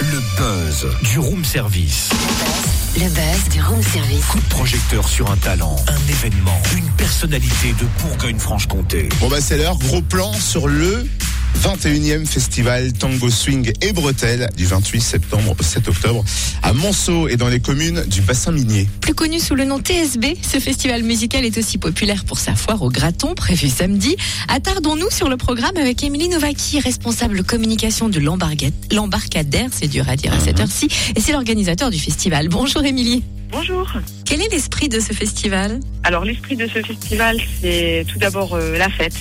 Le buzz du room service. Le buzz du room service. Coup de projecteur sur un talent, un événement, une personnalité de Bourgogne-Franche-Comté. Bon bah c'est l'heure, gros plan sur le 21e festival Tango Swing et Bretelles du 28 septembre au 7 octobre à Monceau et dans les communes du bassin minier. Plus connu sous le nom TSB, ce festival musical est aussi populaire pour sa foire au Graton prévue samedi. Attardons-nous sur le programme avec Émilie Novaki, responsable communication de l'embarcadère, c'est dur à dire à cette heure-ci, et c'est l'organisateur du festival. Bonjour Émilie. Bonjour. Quel est l'esprit de ce festival Alors l'esprit de ce festival, c'est tout d'abord euh, la fête.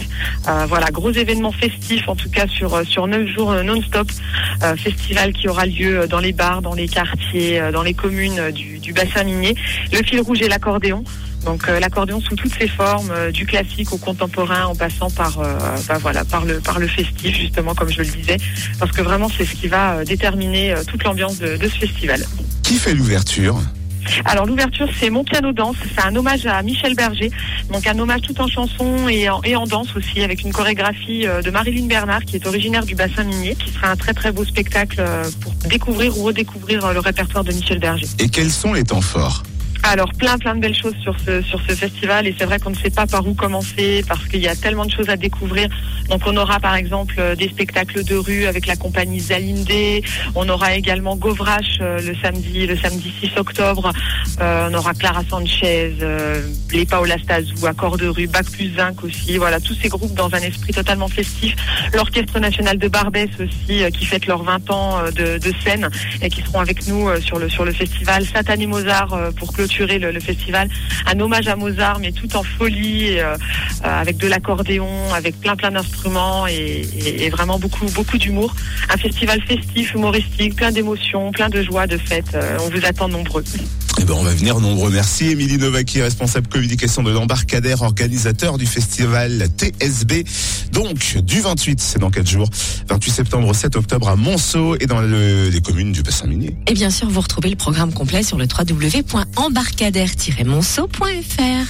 Euh, voilà, gros événement festif, en tout cas sur euh, sur neuf jours non-stop. festival qui aura lieu dans les bars, dans les quartiers, dans les communes du, du bassin minier. Le fil rouge est l'accordéon. Donc l'accordéon sous toutes ses formes, du classique au contemporain, en passant par bah, voilà par le par le festif justement comme je le disais, parce que vraiment c'est ce qui va déterminer toute l'ambiance de, de ce festival. Qui fait l'ouverture? Alors l'ouverture c'est mon piano danse, c'est un hommage à Michel Berger, donc un hommage tout en chanson et en, danse aussi avec une chorégraphie euh, de Marilyn Bernard qui est originaire du bassin minier, qui sera un très très beau spectacle euh, pour découvrir ou redécouvrir euh, le répertoire de Michel Berger. Et quels sont les temps forts? Alors plein plein de belles choses sur ce sur ce festival et c'est vrai qu'on ne sait pas par où commencer parce qu'il y a tellement de choses à découvrir. Donc on aura par exemple euh, des spectacles de rue avec la compagnie Zalinde, on aura également Govrache euh, le samedi le samedi 6 octobre, euh, on aura Clara Sanchez, les Paola Stazou, Accord de rue, Bac plus Zinc aussi, voilà tous ces groupes dans un esprit totalement festif. L'Orchestre national de Barbès aussi qui fête leurs 20 ans de, de scène et qui seront avec nous sur le sur le festival. Satan et Mozart pour clôturer le, festival. Un hommage à Mozart, mais tout en folie, euh, euh, avec de l'accordéon, avec plein plein d'instruments et, vraiment beaucoup beaucoup d'humour. Un festival festif, humoristique, plein d'émotions, plein de joie, de fête. Euh, on vous attend nombreux. Eh ben, on va venir nombreux. Merci Émilie Novaki, responsable communication de l'embarcadère, organisateur du festival TSB. Donc, du 28, c'est dans 4 jours. 28 septembre au 7 octobre à Monceau et dans les communes du bassin minier. Et bien sûr, vous retrouvez le programme complet sur le www.embarcadère-monceau.fr.